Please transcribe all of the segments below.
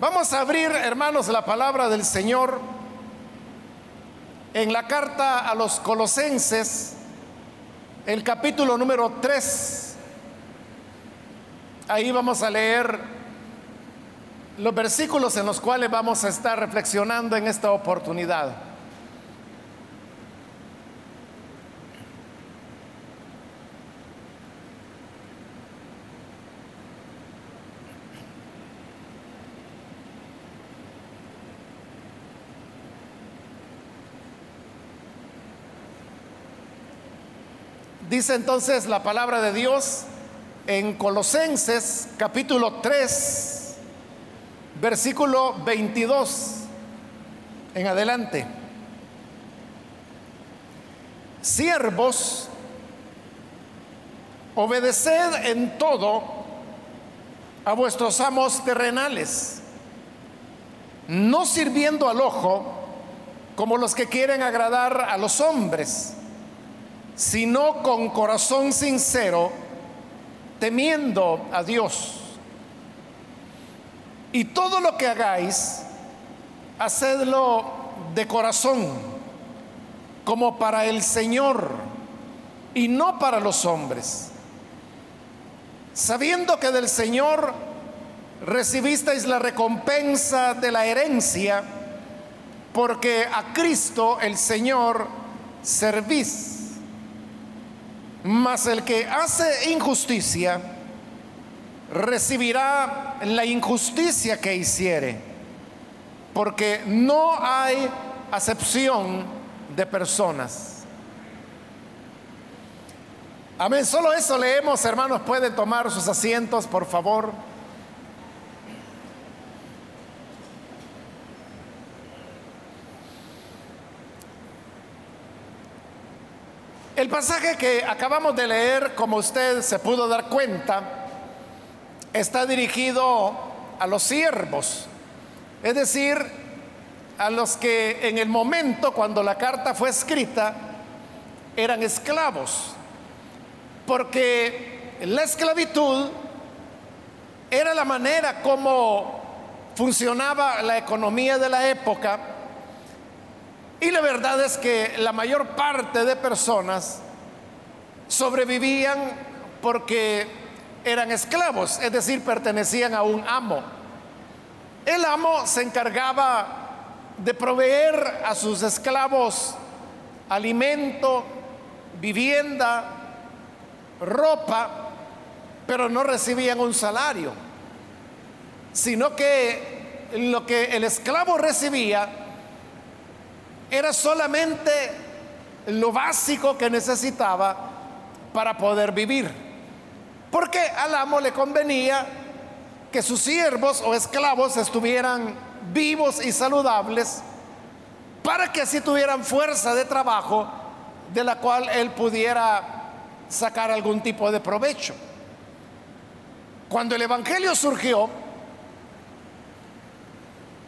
Vamos a abrir, hermanos, la palabra del Señor en la carta a los colosenses, el capítulo número 3. Ahí vamos a leer los versículos en los cuales vamos a estar reflexionando en esta oportunidad. Dice entonces la palabra de Dios en Colosenses capítulo 3, versículo 22 en adelante. Siervos, obedeced en todo a vuestros amos terrenales, no sirviendo al ojo como los que quieren agradar a los hombres sino con corazón sincero, temiendo a Dios. Y todo lo que hagáis, hacedlo de corazón, como para el Señor y no para los hombres, sabiendo que del Señor recibisteis la recompensa de la herencia, porque a Cristo el Señor servís mas el que hace injusticia recibirá la injusticia que hiciere, porque no hay acepción de personas. Amén, solo eso leemos, hermanos, puede tomar sus asientos, por favor. El pasaje que acabamos de leer, como usted se pudo dar cuenta, está dirigido a los siervos, es decir, a los que en el momento cuando la carta fue escrita eran esclavos, porque la esclavitud era la manera como funcionaba la economía de la época, y la verdad es que la mayor parte de personas sobrevivían porque eran esclavos, es decir, pertenecían a un amo. El amo se encargaba de proveer a sus esclavos alimento, vivienda, ropa, pero no recibían un salario, sino que lo que el esclavo recibía era solamente lo básico que necesitaba para poder vivir. Porque al amo le convenía que sus siervos o esclavos estuvieran vivos y saludables para que así tuvieran fuerza de trabajo de la cual él pudiera sacar algún tipo de provecho. Cuando el Evangelio surgió,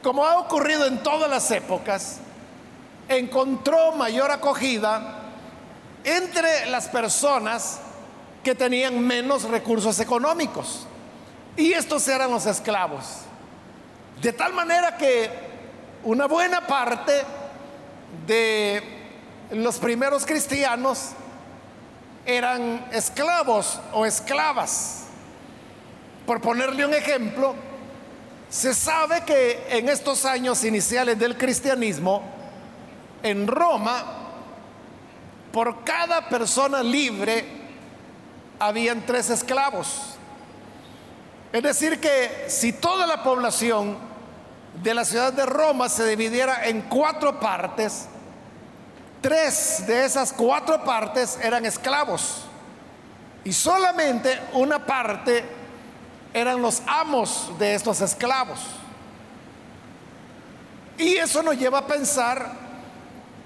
como ha ocurrido en todas las épocas, encontró mayor acogida entre las personas que tenían menos recursos económicos. Y estos eran los esclavos. De tal manera que una buena parte de los primeros cristianos eran esclavos o esclavas. Por ponerle un ejemplo, se sabe que en estos años iniciales del cristianismo, en Roma, por cada persona libre, habían tres esclavos. Es decir, que si toda la población de la ciudad de Roma se dividiera en cuatro partes, tres de esas cuatro partes eran esclavos y solamente una parte eran los amos de estos esclavos. Y eso nos lleva a pensar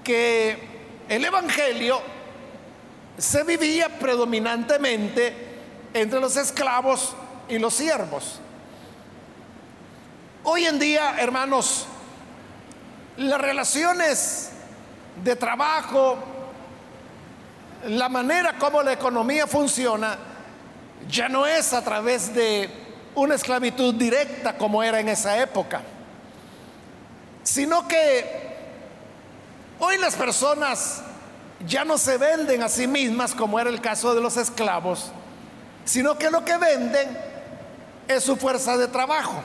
que el Evangelio se vivía predominantemente entre los esclavos y los siervos. Hoy en día, hermanos, las relaciones de trabajo, la manera como la economía funciona, ya no es a través de una esclavitud directa como era en esa época, sino que hoy las personas ya no se venden a sí mismas como era el caso de los esclavos, sino que lo que venden es su fuerza de trabajo.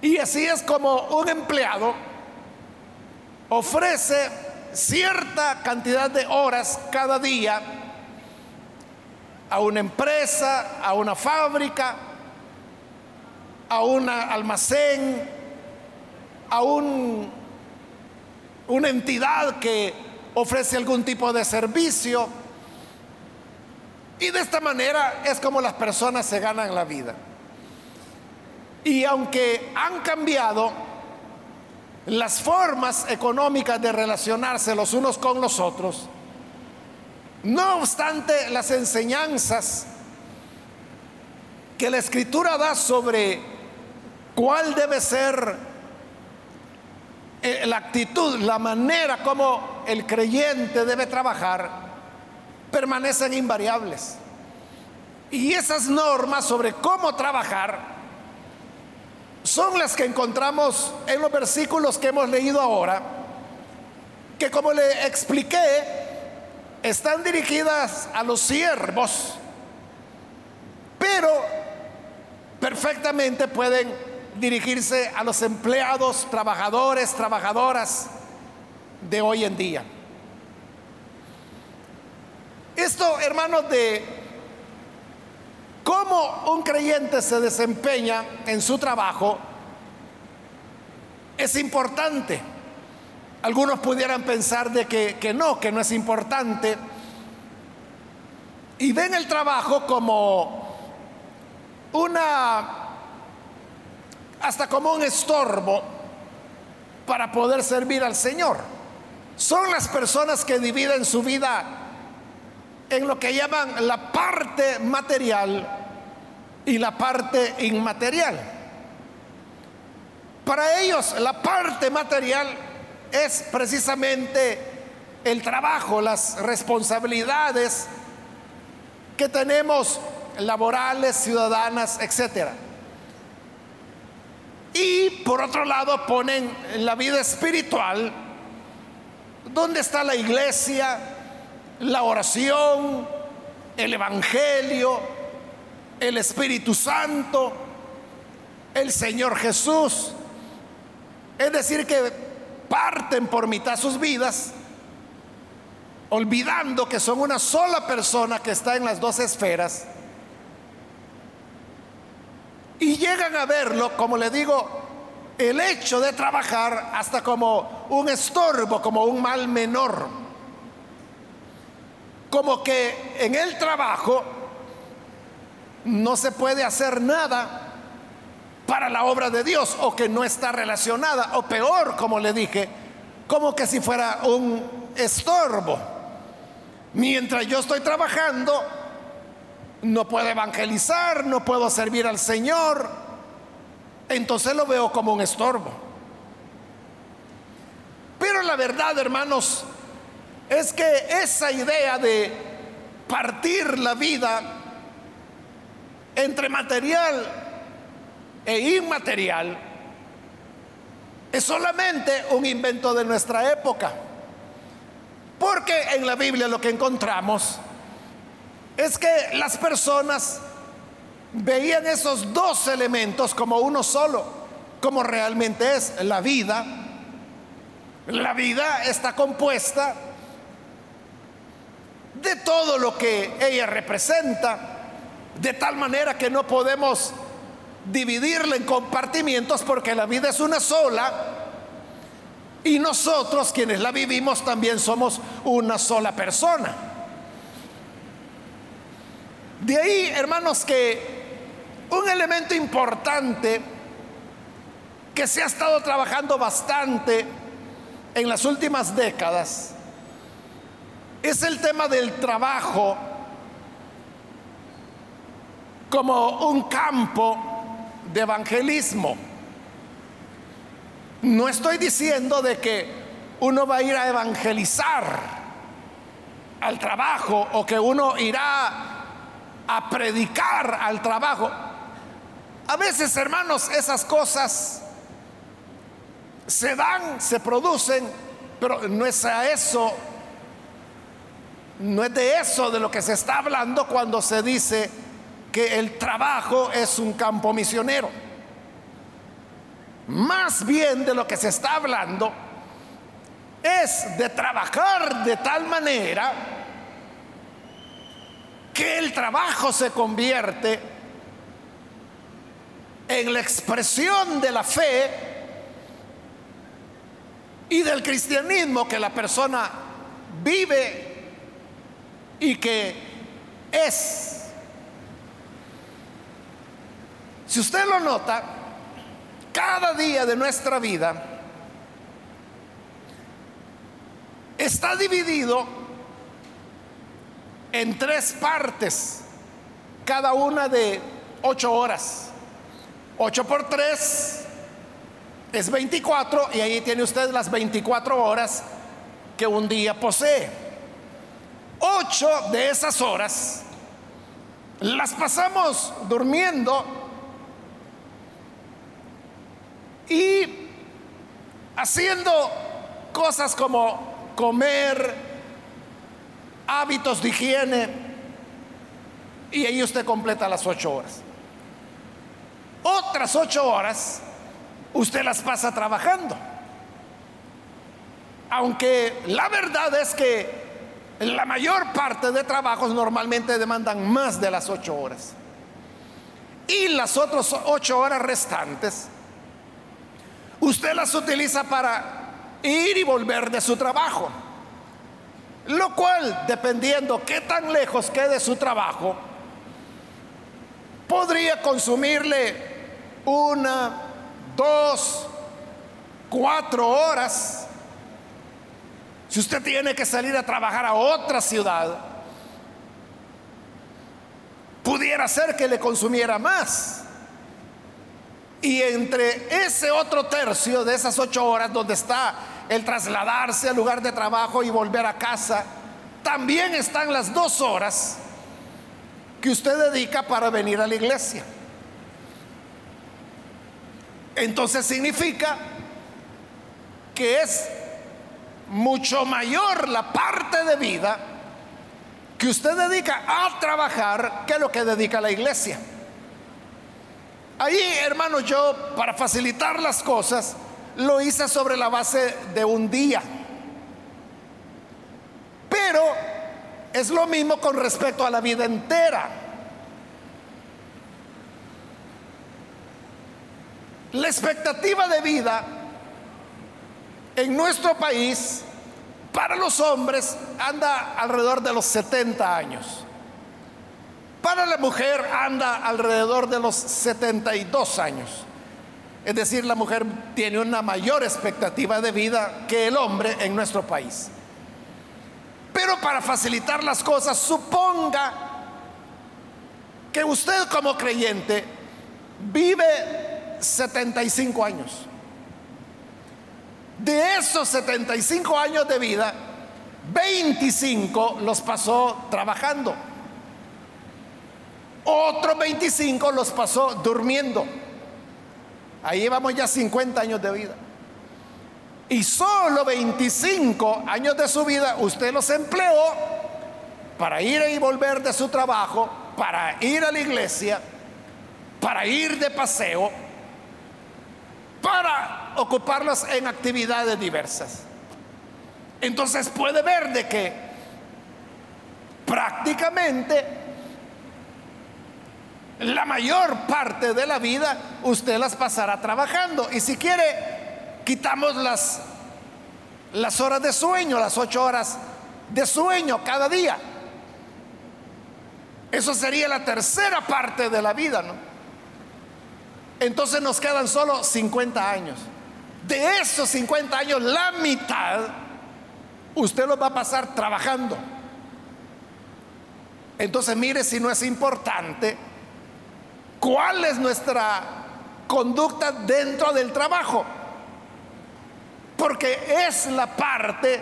Y así es como un empleado ofrece cierta cantidad de horas cada día a una empresa, a una fábrica, a un almacén, a un, una entidad que ofrece algún tipo de servicio. Y de esta manera es como las personas se ganan la vida. Y aunque han cambiado las formas económicas de relacionarse los unos con los otros, no obstante las enseñanzas que la escritura da sobre cuál debe ser la actitud, la manera como el creyente debe trabajar, permanecen invariables. Y esas normas sobre cómo trabajar son las que encontramos en los versículos que hemos leído ahora, que como le expliqué, están dirigidas a los siervos, pero perfectamente pueden dirigirse a los empleados, trabajadores, trabajadoras de hoy en día. Esto, hermanos, de cómo un creyente se desempeña en su trabajo es importante. Algunos pudieran pensar de que, que no, que no es importante. Y ven el trabajo como una, hasta como un estorbo para poder servir al Señor. Son las personas que dividen su vida en lo que llaman la parte material y la parte inmaterial. Para ellos la parte material es precisamente el trabajo, las responsabilidades que tenemos laborales, ciudadanas, etc. Y por otro lado ponen la vida espiritual, donde está la iglesia, la oración, el Evangelio, el Espíritu Santo, el Señor Jesús. Es decir, que parten por mitad sus vidas, olvidando que son una sola persona que está en las dos esferas, y llegan a verlo, como le digo, el hecho de trabajar hasta como un estorbo, como un mal menor como que en el trabajo no se puede hacer nada para la obra de Dios o que no está relacionada, o peor, como le dije, como que si fuera un estorbo. Mientras yo estoy trabajando, no puedo evangelizar, no puedo servir al Señor, entonces lo veo como un estorbo. Pero la verdad, hermanos, es que esa idea de partir la vida entre material e inmaterial es solamente un invento de nuestra época. Porque en la Biblia lo que encontramos es que las personas veían esos dos elementos como uno solo, como realmente es la vida. La vida está compuesta de todo lo que ella representa, de tal manera que no podemos dividirla en compartimientos porque la vida es una sola y nosotros quienes la vivimos también somos una sola persona. De ahí, hermanos, que un elemento importante que se ha estado trabajando bastante en las últimas décadas es el tema del trabajo como un campo de evangelismo. No estoy diciendo de que uno va a ir a evangelizar al trabajo o que uno irá a predicar al trabajo. A veces, hermanos, esas cosas se dan, se producen, pero no es a eso, no es de eso de lo que se está hablando cuando se dice que el trabajo es un campo misionero. Más bien de lo que se está hablando es de trabajar de tal manera que el trabajo se convierte en la expresión de la fe y del cristianismo que la persona vive y que es. Si usted lo nota, cada día de nuestra vida está dividido en tres partes, cada una de ocho horas. Ocho por tres es 24 y ahí tiene usted las 24 horas que un día posee. Ocho de esas horas las pasamos durmiendo y haciendo cosas como comer, hábitos de higiene, y ahí usted completa las ocho horas. Otras ocho horas usted las pasa trabajando. Aunque la verdad es que la mayor parte de trabajos normalmente demandan más de las ocho horas. Y las otras ocho horas restantes, usted las utiliza para ir y volver de su trabajo. Lo cual, dependiendo qué tan lejos quede su trabajo, podría consumirle una, dos, cuatro horas. Si usted tiene que salir a trabajar a otra ciudad, pudiera ser que le consumiera más. Y entre ese otro tercio de esas ocho horas donde está el trasladarse al lugar de trabajo y volver a casa, también están las dos horas que usted dedica para venir a la iglesia. Entonces significa que es mucho mayor la parte de vida que usted dedica a trabajar que lo que dedica la iglesia. Ahí, hermanos, yo, para facilitar las cosas, lo hice sobre la base de un día. Pero es lo mismo con respecto a la vida entera. La expectativa de vida en nuestro país para los hombres anda alrededor de los 70 años. Para la mujer anda alrededor de los 72 años. Es decir, la mujer tiene una mayor expectativa de vida que el hombre en nuestro país. Pero para facilitar las cosas, suponga que usted como creyente vive 75 años. De esos 75 años de vida, 25 los pasó trabajando. Otros 25 los pasó durmiendo. Ahí llevamos ya 50 años de vida. Y solo 25 años de su vida usted los empleó para ir y volver de su trabajo, para ir a la iglesia, para ir de paseo, para ocuparlos en actividades diversas. Entonces puede ver de que prácticamente la mayor parte de la vida usted las pasará trabajando. Y si quiere, quitamos las, las horas de sueño, las ocho horas de sueño cada día. Eso sería la tercera parte de la vida, ¿no? Entonces nos quedan solo 50 años. De esos 50 años, la mitad usted los va a pasar trabajando. Entonces mire si no es importante cuál es nuestra conducta dentro del trabajo. Porque es la parte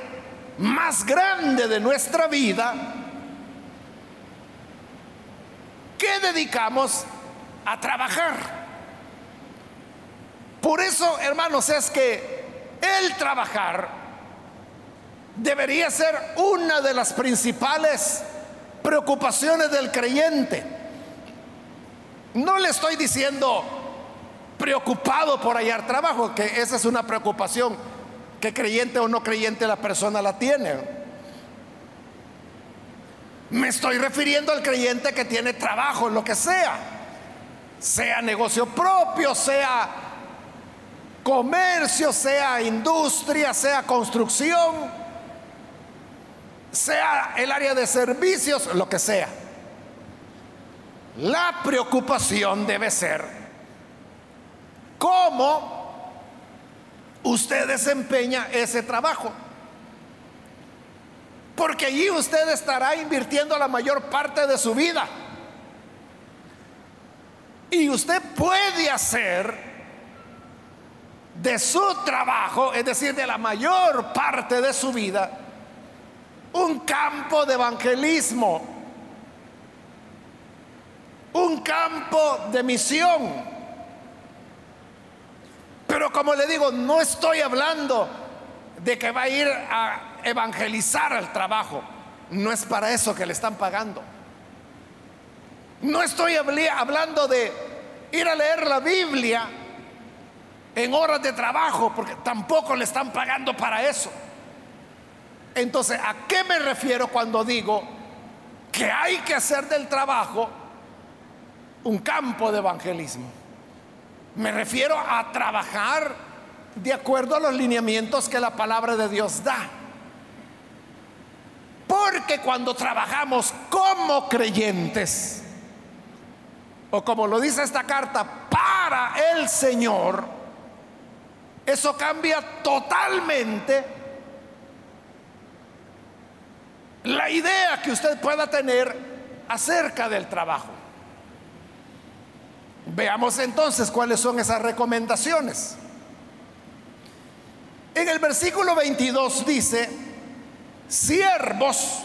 más grande de nuestra vida que dedicamos a trabajar. Por eso, hermanos, es que el trabajar debería ser una de las principales preocupaciones del creyente. No le estoy diciendo preocupado por hallar trabajo, que esa es una preocupación que creyente o no creyente la persona la tiene. Me estoy refiriendo al creyente que tiene trabajo, lo que sea, sea negocio propio, sea comercio, sea industria, sea construcción, sea el área de servicios, lo que sea. La preocupación debe ser cómo usted desempeña ese trabajo. Porque allí usted estará invirtiendo la mayor parte de su vida. Y usted puede hacer de su trabajo, es decir, de la mayor parte de su vida, un campo de evangelismo, un campo de misión. Pero como le digo, no estoy hablando de que va a ir a evangelizar al trabajo. No es para eso que le están pagando. No estoy hablando de ir a leer la Biblia en horas de trabajo, porque tampoco le están pagando para eso. Entonces, ¿a qué me refiero cuando digo que hay que hacer del trabajo un campo de evangelismo? Me refiero a trabajar de acuerdo a los lineamientos que la palabra de Dios da. Porque cuando trabajamos como creyentes, o como lo dice esta carta, para el Señor, eso cambia totalmente la idea que usted pueda tener acerca del trabajo. Veamos entonces cuáles son esas recomendaciones. En el versículo 22 dice, siervos,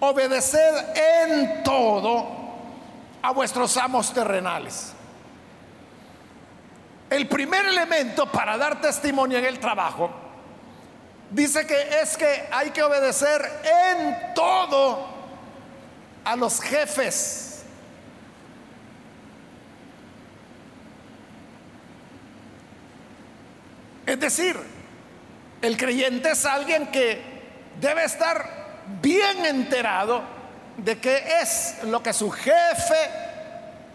obedeced en todo a vuestros amos terrenales. El primer elemento para dar testimonio en el trabajo dice que es que hay que obedecer en todo a los jefes. Es decir, el creyente es alguien que debe estar bien enterado de qué es lo que su jefe,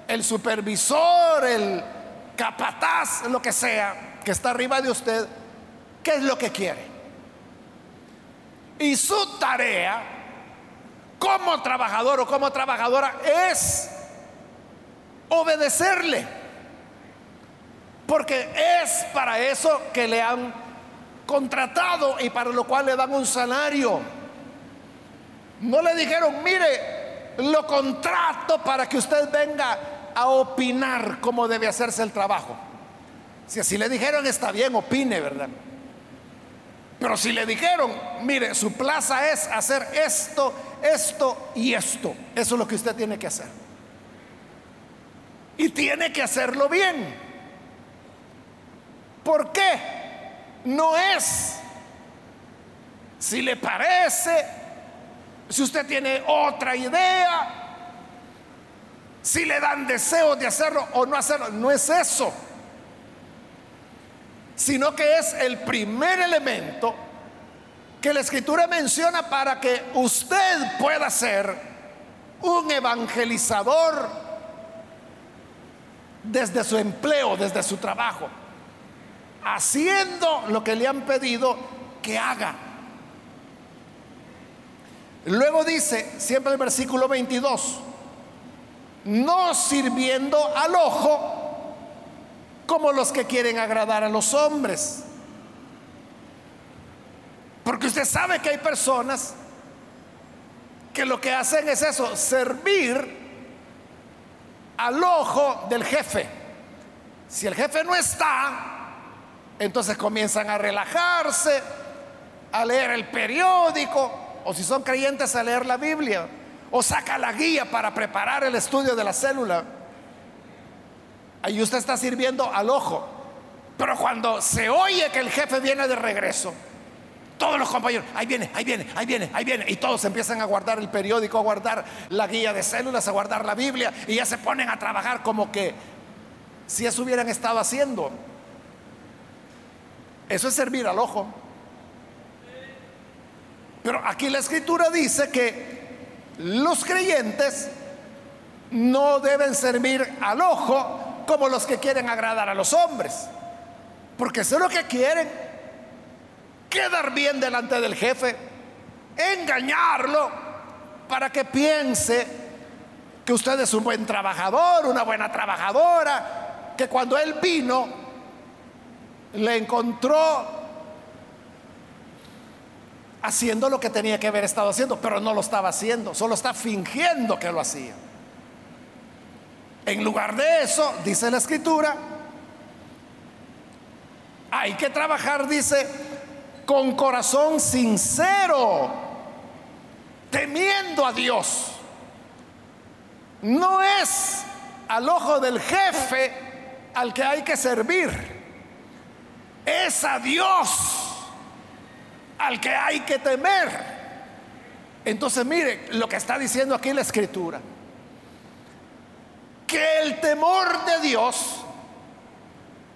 el supervisor, el capataz, lo que sea, que está arriba de usted, qué es lo que quiere. Y su tarea como trabajador o como trabajadora es obedecerle. Porque es para eso que le han contratado y para lo cual le dan un salario. No le dijeron, mire, lo contrato para que usted venga a opinar cómo debe hacerse el trabajo. Si así le dijeron, está bien, opine, ¿verdad? Pero si le dijeron, mire, su plaza es hacer esto, esto y esto, eso es lo que usted tiene que hacer. Y tiene que hacerlo bien. ¿Por qué? no es. Si le parece, si usted tiene otra idea, si le dan deseo de hacerlo o no hacerlo, no es eso, sino que es el primer elemento que la escritura menciona para que usted pueda ser un evangelizador desde su empleo, desde su trabajo haciendo lo que le han pedido que haga. Luego dice, siempre el versículo 22, no sirviendo al ojo como los que quieren agradar a los hombres. Porque usted sabe que hay personas que lo que hacen es eso, servir al ojo del jefe. Si el jefe no está, entonces comienzan a relajarse, a leer el periódico, o si son creyentes a leer la Biblia, o saca la guía para preparar el estudio de la célula. Ahí usted está sirviendo al ojo. Pero cuando se oye que el jefe viene de regreso, todos los compañeros, ahí viene, ahí viene, ahí viene, ahí viene, y todos empiezan a guardar el periódico, a guardar la guía de células, a guardar la Biblia, y ya se ponen a trabajar como que si eso hubieran estado haciendo. Eso es servir al ojo. Pero aquí la escritura dice que los creyentes no deben servir al ojo como los que quieren agradar a los hombres. Porque eso es lo que quieren. Quedar bien delante del jefe. Engañarlo para que piense que usted es un buen trabajador, una buena trabajadora. Que cuando él vino, le encontró haciendo lo que tenía que haber estado haciendo, pero no lo estaba haciendo, solo está fingiendo que lo hacía. En lugar de eso, dice la escritura, hay que trabajar, dice, con corazón sincero, temiendo a Dios. No es al ojo del jefe al que hay que servir, es a Dios al que hay que temer. Entonces mire lo que está diciendo aquí la escritura. Que el temor de Dios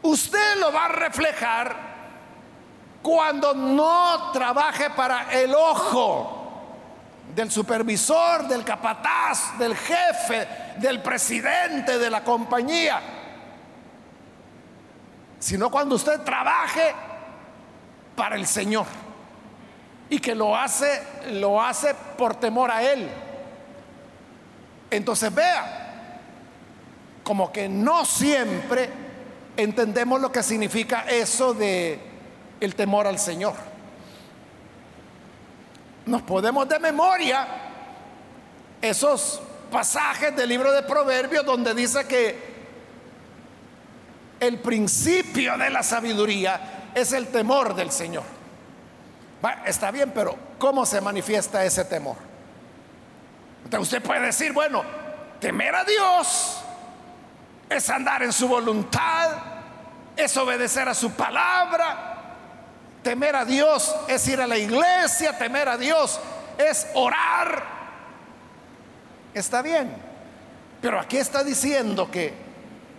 usted lo va a reflejar cuando no trabaje para el ojo del supervisor, del capataz, del jefe, del presidente de la compañía, sino cuando usted trabaje para el Señor y que lo hace, lo hace por temor a Él. Entonces vea, como que no siempre entendemos lo que significa eso de el temor al Señor. Nos podemos de memoria esos pasajes del libro de Proverbios donde dice que el principio de la sabiduría es el temor del Señor está bien, pero ¿cómo se manifiesta ese temor? Usted puede decir, bueno, temer a Dios es andar en su voluntad, es obedecer a su palabra. Temer a Dios es ir a la iglesia, temer a Dios es orar. Está bien, pero aquí está diciendo que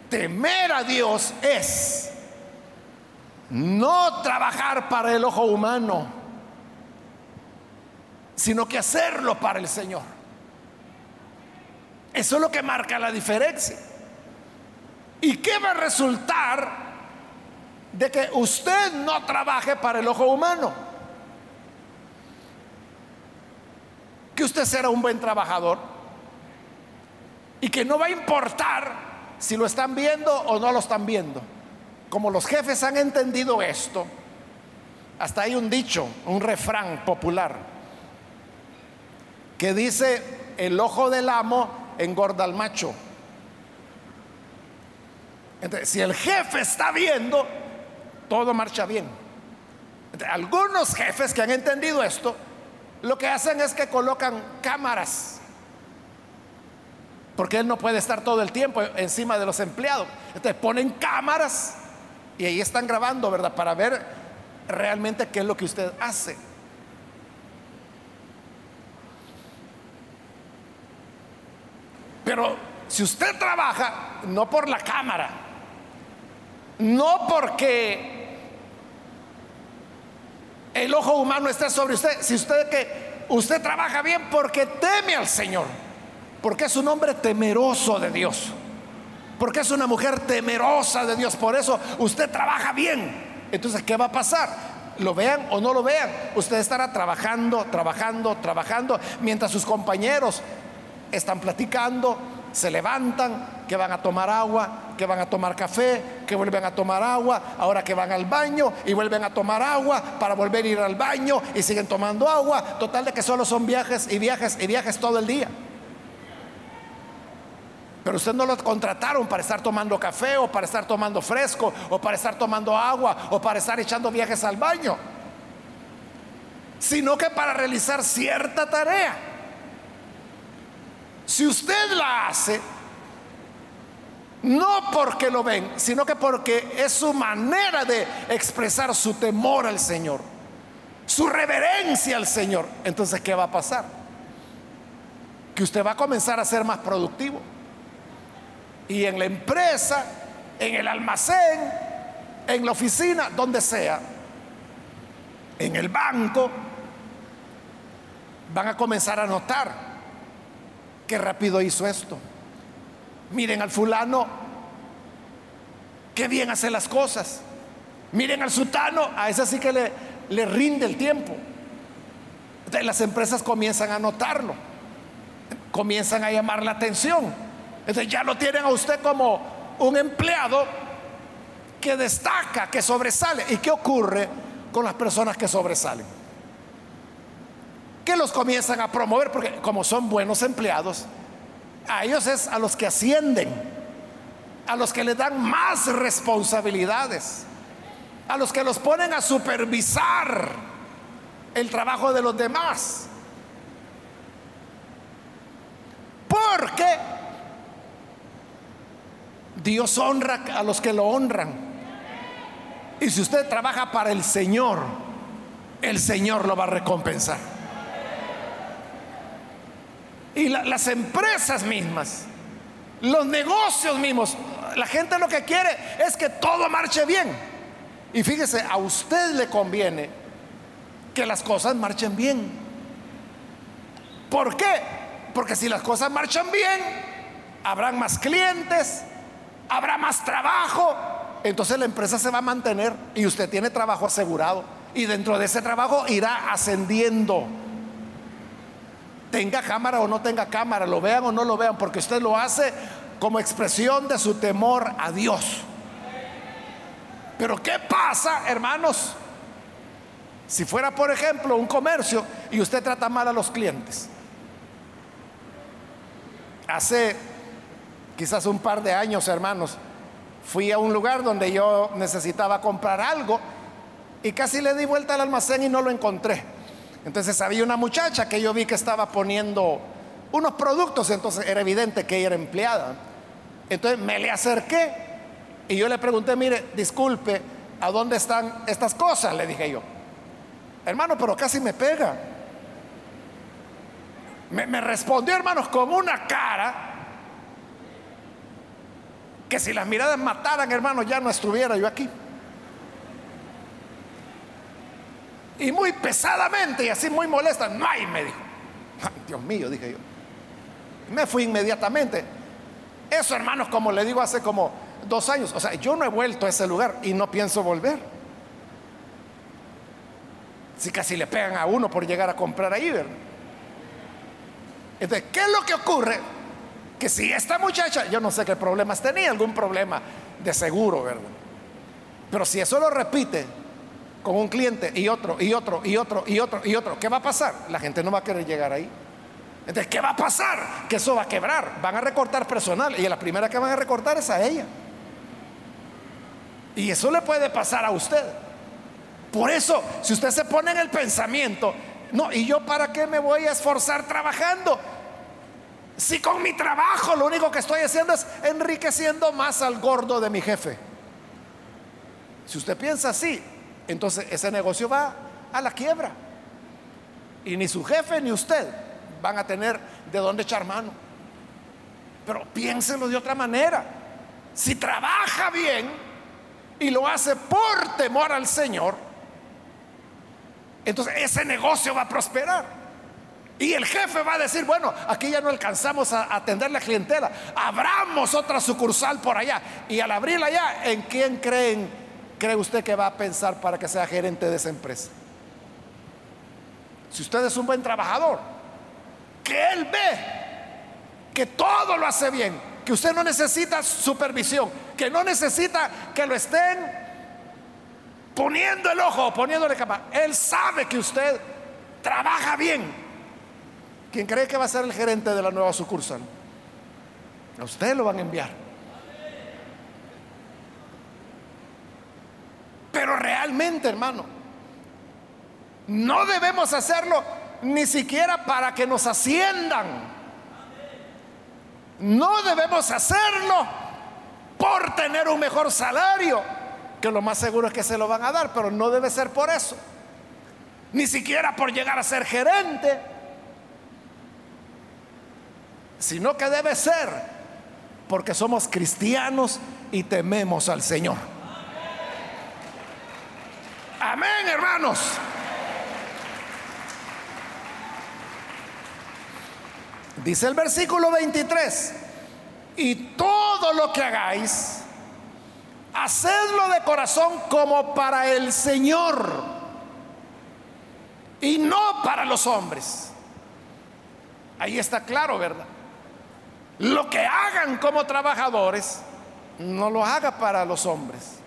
temer a Dios es no trabajar para el ojo humano sino que hacerlo para el Señor. Eso es lo que marca la diferencia. ¿Y qué va a resultar de que usted no trabaje para el ojo humano? Que usted será un buen trabajador y que no va a importar si lo están viendo o no lo están viendo. Como los jefes han entendido esto, hasta hay un dicho, un refrán popular que dice, el ojo del amo engorda al macho. Si el jefe está viendo, todo marcha bien. algunos jefes que han entendido esto, lo que hacen es que colocan cámaras, porque él no puede estar todo el tiempo encima de los empleados. Entonces ponen cámaras y ahí están grabando, ¿verdad? Para ver realmente qué es lo que usted hace. Pero si usted trabaja, no por la cámara, no porque el ojo humano esté sobre usted, si usted que usted trabaja bien porque teme al Señor, porque es un hombre temeroso de Dios, porque es una mujer temerosa de Dios, por eso usted trabaja bien. Entonces, ¿qué va a pasar? Lo vean o no lo vean, usted estará trabajando, trabajando, trabajando, mientras sus compañeros están platicando, se levantan, que van a tomar agua, que van a tomar café, que vuelven a tomar agua, ahora que van al baño y vuelven a tomar agua para volver a ir al baño y siguen tomando agua. Total de que solo son viajes y viajes y viajes todo el día. Pero usted no lo contrataron para estar tomando café o para estar tomando fresco o para estar tomando agua o para estar echando viajes al baño, sino que para realizar cierta tarea. Si usted la hace, No porque lo ven, sino que porque es su manera de expresar su temor al Señor, su reverencia al Señor. Entonces, ¿qué va a pasar? Que usted va a comenzar a ser más productivo. Y en la empresa, en el almacén, en la oficina, donde sea, en el banco, van a comenzar a notar qué rápido hizo esto. Miren al fulano, qué bien hace las cosas. Miren al sutano, a ese sí que le, le rinde el tiempo. las empresas comienzan a notarlo, comienzan a llamar la atención. Entonces ya lo tienen a usted como un empleado que destaca, que sobresale. ¿Y qué ocurre con las personas que sobresalen? Que los comienzan a promover porque como son buenos empleados, a ellos es a los que ascienden, a los que les dan más responsabilidades, a los que los ponen a supervisar el trabajo de los demás. Porque Dios honra a los que lo honran. Y si usted trabaja para el Señor, el Señor lo va a recompensar. Y las empresas mismas, los negocios mismos, la gente lo que quiere es que todo marche bien. Y fíjese, a usted le conviene que las cosas marchen bien. ¿Por qué? Porque si las cosas marchan bien, habrán más clientes, habrá más trabajo, entonces la empresa se va a mantener y usted tiene trabajo asegurado. Y dentro de ese trabajo irá ascendiendo tenga cámara o no tenga cámara, lo vean o no lo vean, porque usted lo hace como expresión de su temor a Dios. Pero ¿qué pasa, hermanos? Si fuera, por ejemplo, un comercio y usted trata mal a los clientes. Hace quizás un par de años, hermanos, fui a un lugar donde yo necesitaba comprar algo y casi le di vuelta al almacén y no lo encontré. Entonces había una muchacha que yo vi que estaba poniendo unos productos, entonces era evidente que ella era empleada. Entonces me le acerqué y yo le pregunté, mire, disculpe, ¿a dónde están estas cosas? Le dije yo. Hermano, pero casi me pega. Me, me respondió, hermanos, con una cara que si las miradas mataran, hermanos, ya no estuviera yo aquí. Y muy pesadamente y así muy molesta, no hay, me dijo. Dios mío, dije yo. Me fui inmediatamente. Eso, hermanos, como le digo, hace como dos años. O sea, yo no he vuelto a ese lugar y no pienso volver. Si casi le pegan a uno por llegar a comprar ahí, ¿verdad? Entonces, ¿qué es lo que ocurre? Que si esta muchacha, yo no sé qué problemas tenía, algún problema de seguro, ¿verdad? Pero si eso lo repite con un cliente y otro y otro y otro y otro y otro, ¿qué va a pasar? La gente no va a querer llegar ahí. Entonces, ¿qué va a pasar? Que eso va a quebrar. Van a recortar personal y la primera que van a recortar es a ella. Y eso le puede pasar a usted. Por eso, si usted se pone en el pensamiento, no, ¿y yo para qué me voy a esforzar trabajando? Si con mi trabajo lo único que estoy haciendo es enriqueciendo más al gordo de mi jefe. Si usted piensa así, entonces ese negocio va a la quiebra. Y ni su jefe ni usted van a tener de dónde echar mano. Pero piénselo de otra manera. Si trabaja bien y lo hace por temor al Señor, entonces ese negocio va a prosperar. Y el jefe va a decir, bueno, aquí ya no alcanzamos a atender la clientela, abramos otra sucursal por allá. Y al abrirla allá, ¿en quién creen cree usted que va a pensar para que sea gerente de esa empresa? Si usted es un buen trabajador, que él ve que todo lo hace bien, que usted no necesita supervisión, que no necesita que lo estén poniendo el ojo, poniéndole capa. Él sabe que usted trabaja bien. ¿Quién cree que va a ser el gerente de la nueva sucursal? A usted lo van a enviar. Pero realmente, hermano, no debemos hacerlo ni siquiera para que nos asciendan. No debemos hacerlo por tener un mejor salario, que lo más seguro es que se lo van a dar, pero no debe ser por eso. Ni siquiera por llegar a ser gerente, sino que debe ser porque somos cristianos y tememos al Señor. Amén, hermanos. Dice el versículo 23, y todo lo que hagáis, hacedlo de corazón como para el Señor y no para los hombres. Ahí está claro, ¿verdad? Lo que hagan como trabajadores, no lo haga para los hombres.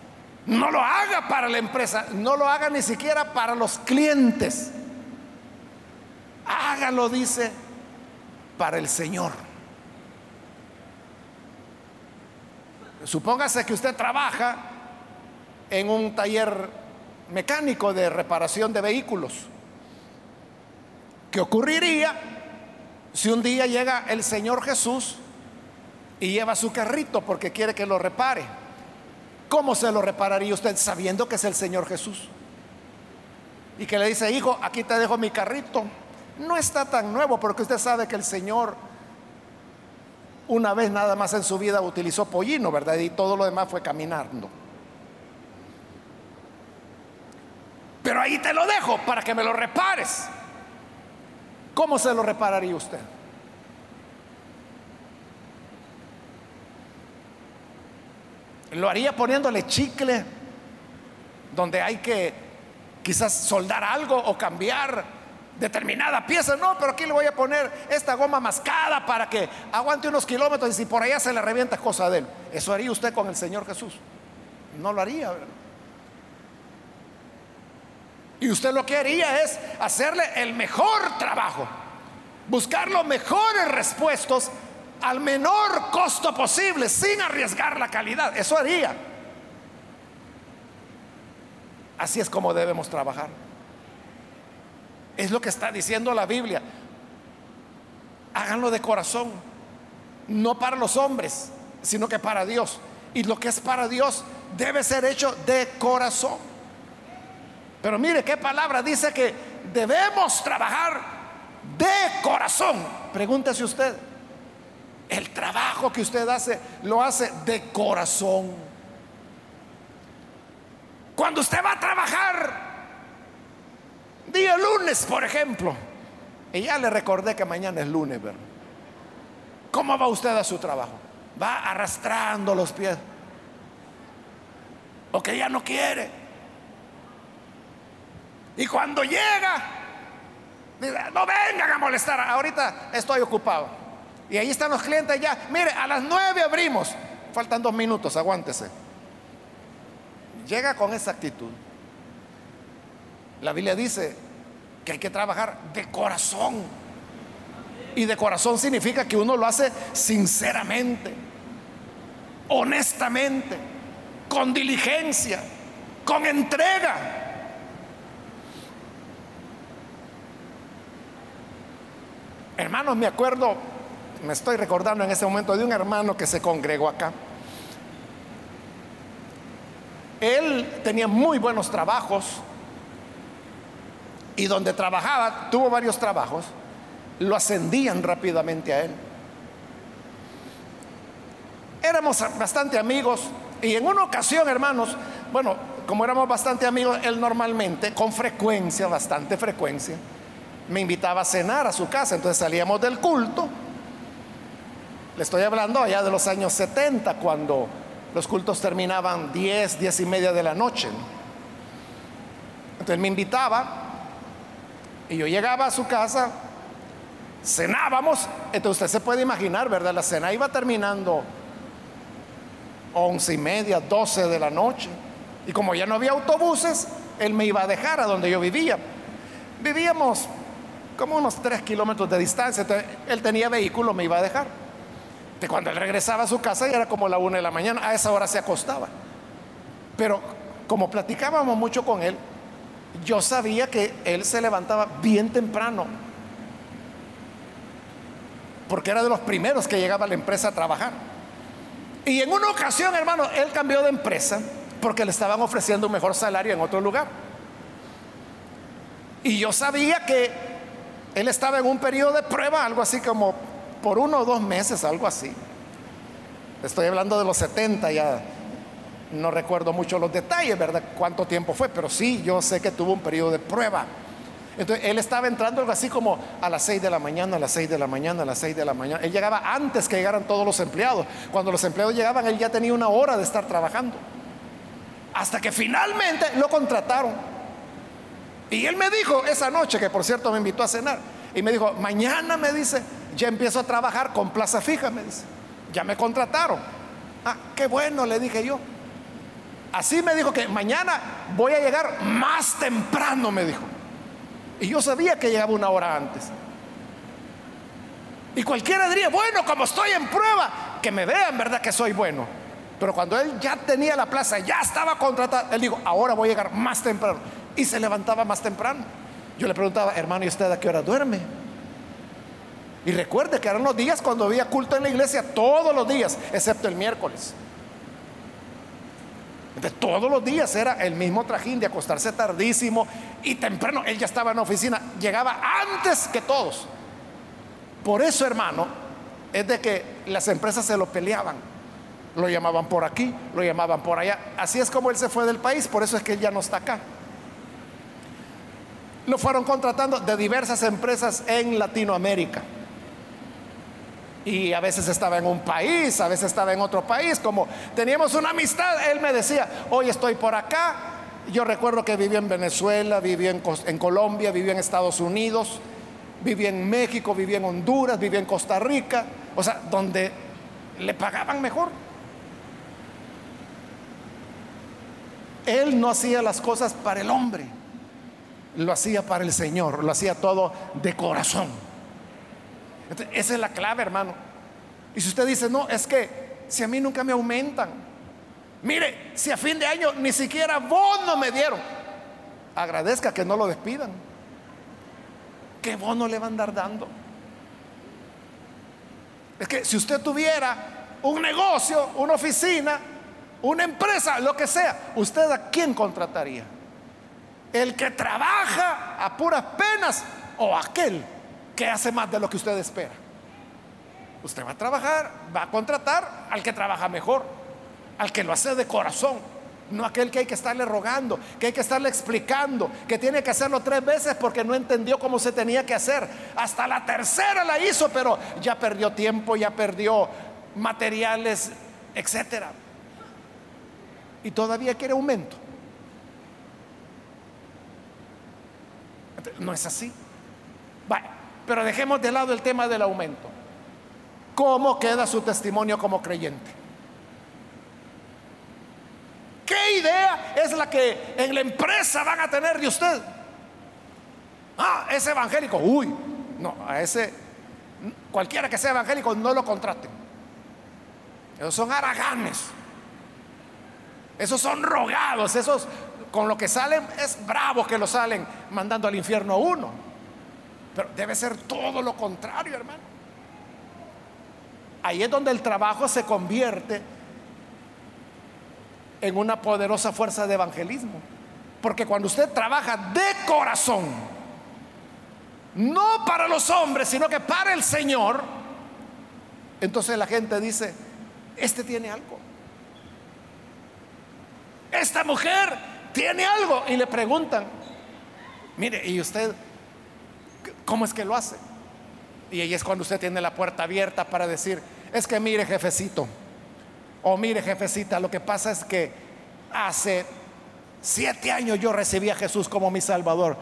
No lo haga para la empresa, no lo haga ni siquiera para los clientes. Hágalo, dice, para el Señor. Supóngase que usted trabaja en un taller mecánico de reparación de vehículos. ¿Qué ocurriría si un día llega el Señor Jesús y lleva su carrito porque quiere que lo repare? ¿Cómo se lo repararía usted sabiendo que es el Señor Jesús? Y que le dice, hijo, aquí te dejo mi carrito. No está tan nuevo porque usted sabe que el Señor una vez nada más en su vida utilizó pollino, ¿verdad? Y todo lo demás fue caminando. Pero ahí te lo dejo para que me lo repares. ¿Cómo se lo repararía usted? Lo haría poniéndole chicle donde hay que quizás soldar algo o cambiar determinada pieza. No, pero aquí le voy a poner esta goma mascada para que aguante unos kilómetros y si por allá se le revienta cosa de él. Eso haría usted con el Señor Jesús. No lo haría. Y usted lo que haría es hacerle el mejor trabajo, buscar los mejores respuestos al menor costo posible, sin arriesgar la calidad. Eso haría. Así es como debemos trabajar. Es lo que está diciendo la Biblia. Háganlo de corazón, no para los hombres, sino que para Dios. Y lo que es para Dios debe ser hecho de corazón. Pero mire qué palabra dice que debemos trabajar de corazón. Pregúntese usted, el trabajo que usted hace lo hace de corazón. Cuando usted va a trabajar, día lunes, por ejemplo, y ya le recordé que mañana es lunes, ¿verdad? ¿Cómo va usted a su trabajo? Va arrastrando los pies. O que ya no quiere. Y cuando llega, no vengan a molestar, ahorita estoy ocupado. Y ahí están los clientes ya. Mire, a las nueve abrimos. Faltan dos minutos, aguántese. Llega con esa actitud. La Biblia dice que hay que trabajar de corazón. Y de corazón significa que uno lo hace sinceramente, honestamente, con diligencia, con entrega. Hermanos, me acuerdo me estoy recordando en ese momento de un hermano que se congregó acá. Él tenía muy buenos trabajos y donde trabajaba, tuvo varios trabajos, lo ascendían rápidamente a él. Éramos bastante amigos y en una ocasión, hermanos, bueno, como éramos bastante amigos, él normalmente, con frecuencia, bastante frecuencia, me invitaba a cenar a su casa. Entonces salíamos del culto estoy hablando allá de los años 70, cuando los cultos terminaban 10, 10 y media de la noche. Entonces me invitaba y yo llegaba a su casa, cenábamos, entonces usted se puede imaginar, ¿verdad? La cena iba terminando 11 y media, 12 de la noche. Y como ya no había autobuses, él me iba a dejar a donde yo vivía. Vivíamos como unos 3 kilómetros de distancia, entonces él tenía vehículo, me iba a dejar cuando él regresaba a su casa ya era como la una de la mañana, a esa hora se acostaba. Pero como platicábamos mucho con él, yo sabía que él se levantaba bien temprano, porque era de los primeros que llegaba a la empresa a trabajar. Y en una ocasión, hermano, él cambió de empresa porque le estaban ofreciendo un mejor salario en otro lugar. Y yo sabía que él estaba en un periodo de prueba, algo así como por uno o dos meses, algo así. Estoy hablando de los 70 ya. No recuerdo mucho los detalles, ¿verdad? Cuánto tiempo fue, pero sí, yo sé que tuvo un periodo de prueba. Entonces, él estaba entrando algo así como a las 6 de la mañana, a las 6 de la mañana, a las 6 de la mañana. Él llegaba antes que llegaran todos los empleados. Cuando los empleados llegaban, él ya tenía una hora de estar trabajando. Hasta que finalmente lo contrataron. Y él me dijo esa noche, que por cierto me invitó a cenar, y me dijo, mañana me dice, ya empiezo a trabajar con plaza fija, me dice, ya me contrataron. Ah, qué bueno, le dije yo. Así me dijo que mañana voy a llegar más temprano, me dijo. Y yo sabía que llegaba una hora antes. Y cualquiera diría, bueno, como estoy en prueba, que me vean, ¿verdad? Que soy bueno. Pero cuando él ya tenía la plaza, ya estaba contratado, él dijo, ahora voy a llegar más temprano. Y se levantaba más temprano. Yo le preguntaba, hermano, ¿y usted a qué hora duerme? Y recuerde que eran los días cuando había culto en la iglesia, todos los días, excepto el miércoles. De todos los días era el mismo trajín de acostarse tardísimo y temprano. Él ya estaba en la oficina, llegaba antes que todos. Por eso, hermano, es de que las empresas se lo peleaban. Lo llamaban por aquí, lo llamaban por allá. Así es como él se fue del país, por eso es que él ya no está acá. Lo fueron contratando de diversas empresas en Latinoamérica. Y a veces estaba en un país, a veces estaba en otro país. Como teníamos una amistad, él me decía, hoy estoy por acá. Yo recuerdo que vivía en Venezuela, vivía en, Colombia, vivía en Estados Unidos, vivía en México, vivía en Honduras, vivía en Costa Rica. O sea, donde le pagaban mejor. Él no hacía las cosas para el hombre, lo hacía para el Señor, lo hacía todo de corazón esa es la clave, hermano. Y si usted dice, no, es que si a mí nunca me aumentan, mire, si a fin de año ni siquiera bono me dieron, agradezca que no lo despidan. ¿Qué bono le van a andar dando? Es que si usted tuviera un negocio, una oficina, una empresa, lo que sea, ¿usted a quién contrataría? ¿El que trabaja a puras penas o aquel que hace más de lo que usted espera. Usted va a trabajar, va a contratar al que trabaja mejor, al que lo hace de corazón, no aquel que hay que estarle rogando, que hay que estarle explicando, que tiene que hacerlo tres veces porque no entendió cómo se tenía que hacer. Hasta la tercera la hizo, pero ya perdió tiempo, ya perdió materiales, etcétera. Y todavía quiere aumento. No es así. Pero dejemos de lado el tema del aumento. ¿Cómo queda su testimonio como creyente? ¿Qué idea es la que en la empresa van a tener de usted? Ah, es evangélico. Uy, no, a ese, cualquiera que sea evangélico, no lo contraten. Esos son haraganes. Esos son rogados. Esos con lo que salen es bravo que lo salen mandando al infierno a uno. Pero debe ser todo lo contrario, hermano. Ahí es donde el trabajo se convierte en una poderosa fuerza de evangelismo. Porque cuando usted trabaja de corazón, no para los hombres, sino que para el Señor, entonces la gente dice, este tiene algo. Esta mujer tiene algo. Y le preguntan, mire, ¿y usted ¿Cómo es que lo hace? Y ahí es cuando usted tiene la puerta abierta para decir, es que mire jefecito, o mire jefecita, lo que pasa es que hace siete años yo recibí a Jesús como mi Salvador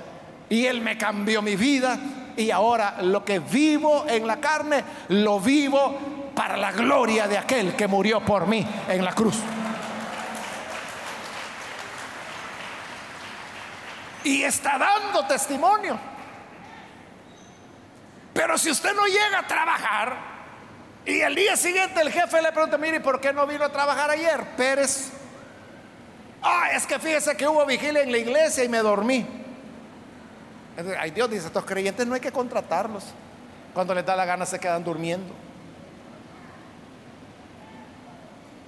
y Él me cambió mi vida y ahora lo que vivo en la carne, lo vivo para la gloria de aquel que murió por mí en la cruz. Y está dando testimonio. Pero si usted no llega a trabajar y el día siguiente el jefe le pregunta, mire, ¿por qué no vino a trabajar ayer? Pérez. Ah, es que fíjese que hubo vigilia en la iglesia y me dormí. Ay Dios dice, estos creyentes no hay que contratarlos. Cuando les da la gana se quedan durmiendo.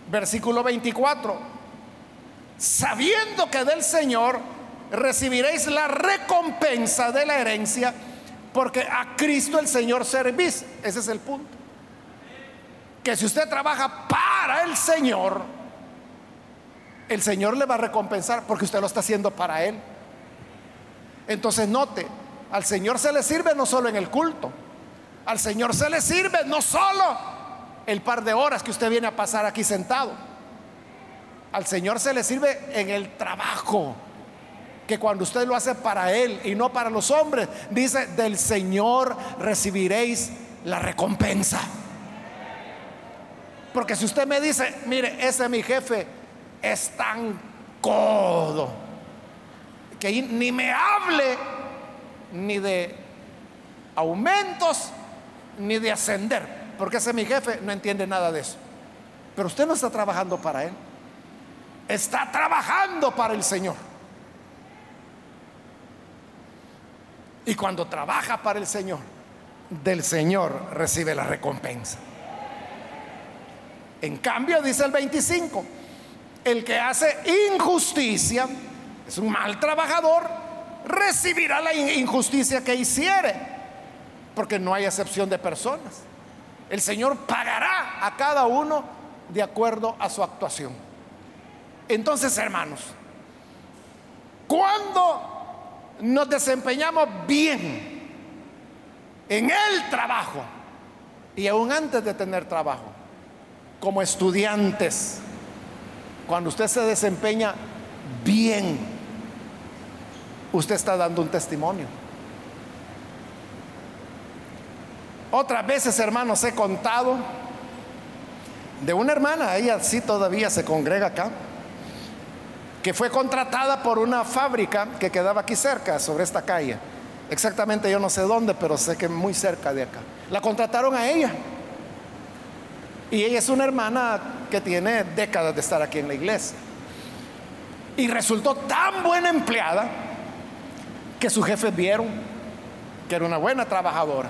Versículo 24. Sabiendo que del Señor recibiréis la recompensa de la herencia, porque a Cristo el Señor servís. Ese es el punto. Que si usted trabaja para el Señor, el Señor le va a recompensar porque usted lo está haciendo para Él. Entonces note, al Señor se le sirve no solo en el culto, al Señor se le sirve no solo el par de horas que usted viene a pasar aquí sentado, al Señor se le sirve en el trabajo, que cuando usted lo hace para Él y no para los hombres, dice, del Señor recibiréis la recompensa. Porque si usted me dice, mire, ese es mi jefe es tan codo que ni me hable ni de aumentos ni de ascender, porque ese mi jefe no entiende nada de eso. Pero usted no está trabajando para él, está trabajando para el Señor. Y cuando trabaja para el Señor, del Señor recibe la recompensa. En cambio, dice el 25, el que hace injusticia es un mal trabajador, recibirá la injusticia que hiciere, porque no hay excepción de personas. El Señor pagará a cada uno de acuerdo a su actuación. Entonces, hermanos, cuando nos desempeñamos bien en el trabajo y aún antes de tener trabajo, como estudiantes, cuando usted se desempeña bien, usted está dando un testimonio. Otras veces, hermanos, he contado de una hermana, ella sí todavía se congrega acá, que fue contratada por una fábrica que quedaba aquí cerca, sobre esta calle. Exactamente yo no sé dónde, pero sé que muy cerca de acá. La contrataron a ella. Y ella es una hermana que tiene décadas de estar aquí en la iglesia. Y resultó tan buena empleada que sus jefes vieron que era una buena trabajadora.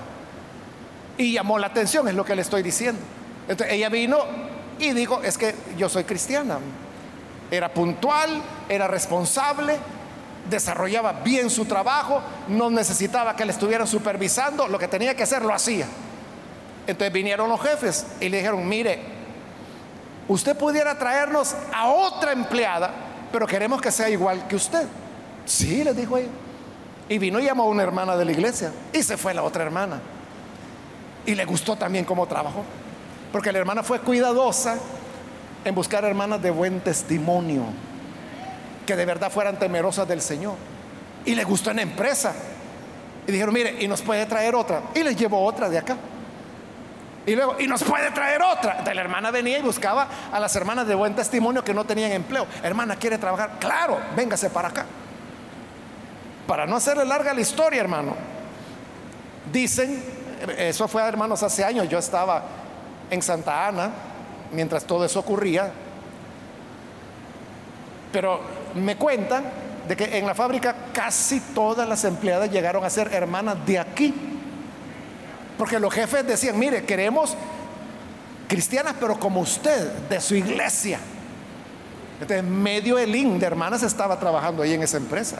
Y llamó la atención, es lo que le estoy diciendo. Entonces ella vino y dijo, es que yo soy cristiana. Era puntual, era responsable, desarrollaba bien su trabajo, no necesitaba que le estuvieran supervisando, lo que tenía que hacer lo hacía. Entonces vinieron los jefes y le dijeron, mire, usted pudiera traernos a otra empleada, pero queremos que sea igual que usted. Sí, le dijo ella. Y vino y llamó a una hermana de la iglesia y se fue la otra hermana. Y le gustó también cómo trabajó. Porque la hermana fue cuidadosa en buscar hermanas de buen testimonio, que de verdad fueran temerosas del Señor. Y le gustó en la empresa. Y dijeron, mire, y nos puede traer otra. Y les llevó otra de acá. Y luego, y nos puede traer otra. De la hermana venía y buscaba a las hermanas de buen testimonio que no tenían empleo. Hermana, ¿quiere trabajar? Claro, véngase para acá. Para no hacerle larga la historia, hermano. Dicen, eso fue, hermanos, hace años. Yo estaba en Santa Ana mientras todo eso ocurría. Pero me cuentan de que en la fábrica casi todas las empleadas llegaron a ser hermanas de aquí porque los jefes decían, mire, queremos cristianas, pero como usted, de su iglesia. Entonces, medio elín de hermanas estaba trabajando ahí en esa empresa.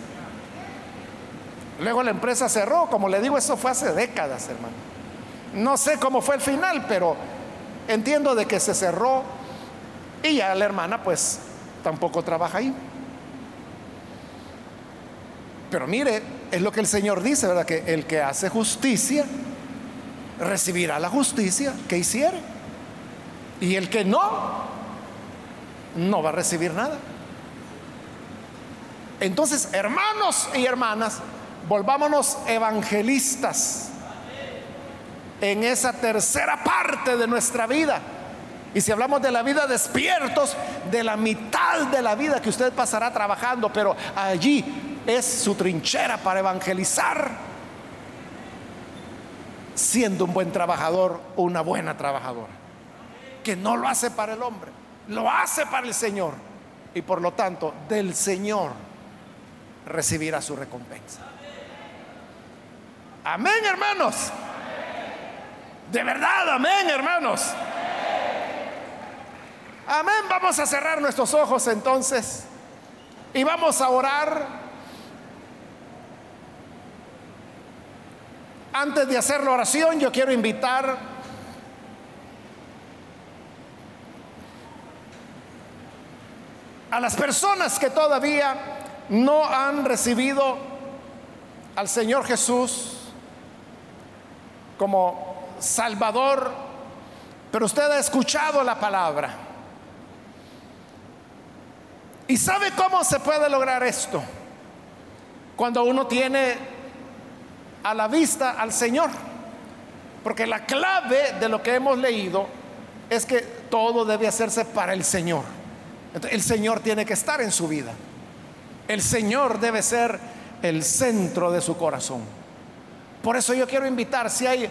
Luego la empresa cerró, como le digo, eso fue hace décadas, hermano. No sé cómo fue el final, pero entiendo de que se cerró y ya la hermana pues tampoco trabaja ahí. Pero mire, es lo que el Señor dice, ¿verdad? Que el que hace justicia recibirá la justicia que hiciere. Y el que no, no va a recibir nada. Entonces, hermanos y hermanas, volvámonos evangelistas en esa tercera parte de nuestra vida. Y si hablamos de la vida despiertos, de la mitad de la vida que usted pasará trabajando, pero allí es su trinchera para evangelizar siendo un buen trabajador una buena trabajadora. Que no lo hace para el hombre, lo hace para el Señor. Y por lo tanto, del Señor recibirá su recompensa. Amén, hermanos. De verdad, amén, hermanos. Amén. Vamos a cerrar nuestros ojos entonces y vamos a orar. Antes de hacer la oración, yo quiero invitar a las personas que todavía no han recibido al Señor Jesús como Salvador, pero usted ha escuchado la palabra. ¿Y sabe cómo se puede lograr esto? Cuando uno tiene a la vista al Señor. Porque la clave de lo que hemos leído es que todo debe hacerse para el Señor. el Señor tiene que estar en su vida. El Señor debe ser el centro de su corazón. Por eso yo quiero invitar, si hay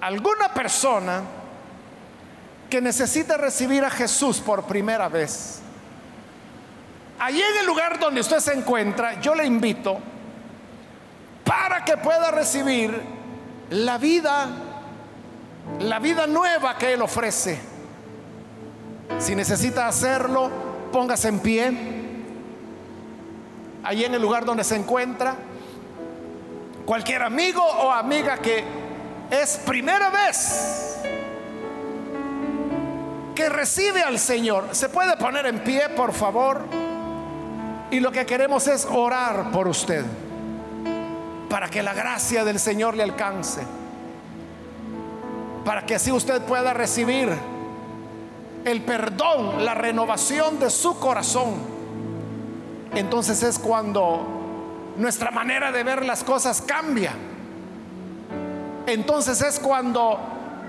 alguna persona que necesite recibir a Jesús por primera vez, Allí en el lugar donde usted se encuentra, yo le invito para que pueda recibir la vida, la vida nueva que Él ofrece. Si necesita hacerlo, póngase en pie. Allí en el lugar donde se encuentra. Cualquier amigo o amiga que es primera vez que recibe al Señor, ¿se puede poner en pie, por favor? Y lo que queremos es orar por usted, para que la gracia del Señor le alcance, para que así usted pueda recibir el perdón, la renovación de su corazón. Entonces es cuando nuestra manera de ver las cosas cambia. Entonces es cuando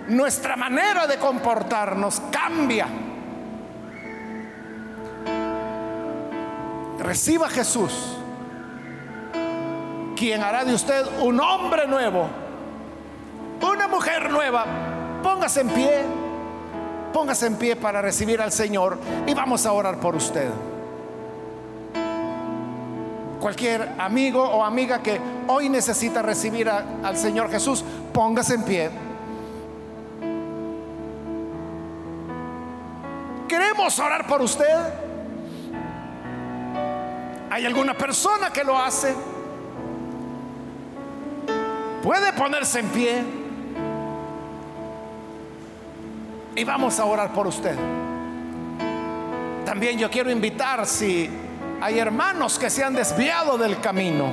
nuestra manera de comportarnos cambia. reciba Jesús, quien hará de usted un hombre nuevo, una mujer nueva, póngase en pie, póngase en pie para recibir al Señor y vamos a orar por usted. Cualquier amigo o amiga que hoy necesita recibir al Señor Jesús, póngase en pie. Queremos orar por usted. ¿Hay alguna persona que lo hace? Puede ponerse en pie. Y vamos a orar por usted. También yo quiero invitar si hay hermanos que se han desviado del camino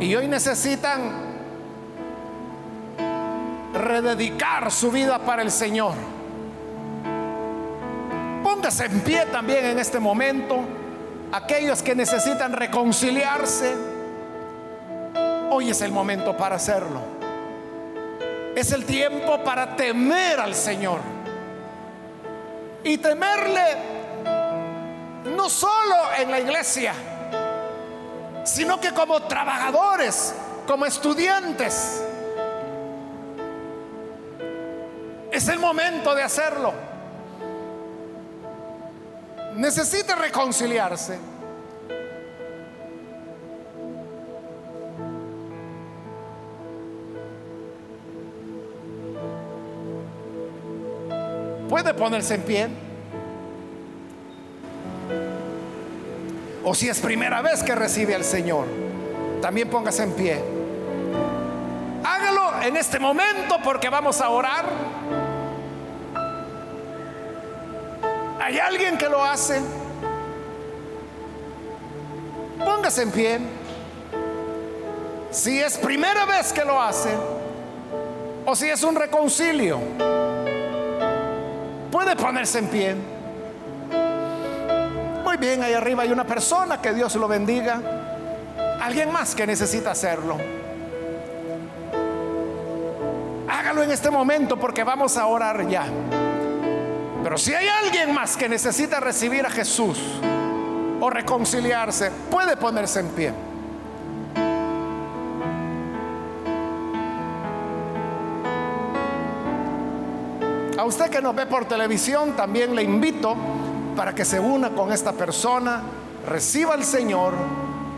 y hoy necesitan rededicar su vida para el Señor. Póngase en pie también en este momento aquellos que necesitan reconciliarse, hoy es el momento para hacerlo. Es el tiempo para temer al Señor. Y temerle no solo en la iglesia, sino que como trabajadores, como estudiantes. Es el momento de hacerlo necesita reconciliarse, puede ponerse en pie. O si es primera vez que recibe al Señor, también póngase en pie. Hágalo en este momento porque vamos a orar. ¿Hay alguien que lo hace? Póngase en pie. Si es primera vez que lo hace, o si es un reconcilio, puede ponerse en pie. Muy bien, ahí arriba hay una persona, que Dios lo bendiga. Alguien más que necesita hacerlo. Hágalo en este momento porque vamos a orar ya. Pero si hay alguien más que necesita recibir a Jesús o reconciliarse, puede ponerse en pie. A usted que nos ve por televisión, también le invito para que se una con esta persona, reciba al Señor,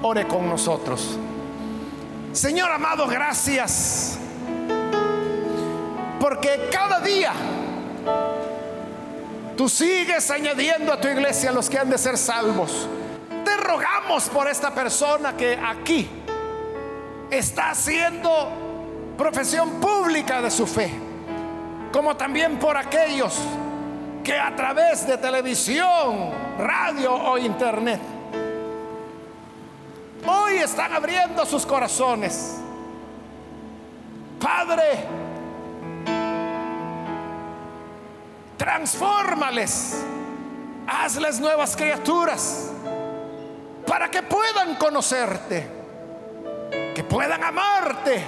ore con nosotros. Señor amado, gracias. Porque cada día tú sigues añadiendo a tu iglesia los que han de ser salvos. Te rogamos por esta persona que aquí está haciendo profesión pública de su fe, como también por aquellos que a través de televisión, radio o internet hoy están abriendo sus corazones. Padre, transfórmales, hazles nuevas criaturas para que puedan conocerte, que puedan amarte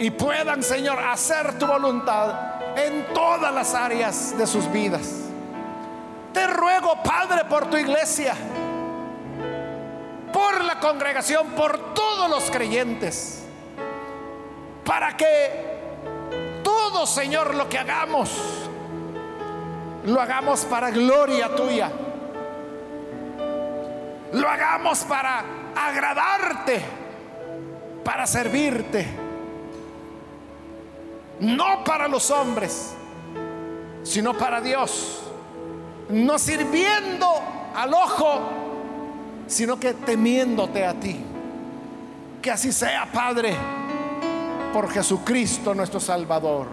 y puedan, Señor, hacer tu voluntad en todas las áreas de sus vidas. Te ruego, Padre, por tu iglesia, por la congregación, por todos los creyentes, para que todo, Señor, lo que hagamos, lo hagamos para gloria tuya. Lo hagamos para agradarte, para servirte. No para los hombres, sino para Dios. No sirviendo al ojo, sino que temiéndote a ti. Que así sea, Padre, por Jesucristo nuestro Salvador.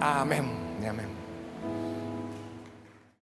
Amén.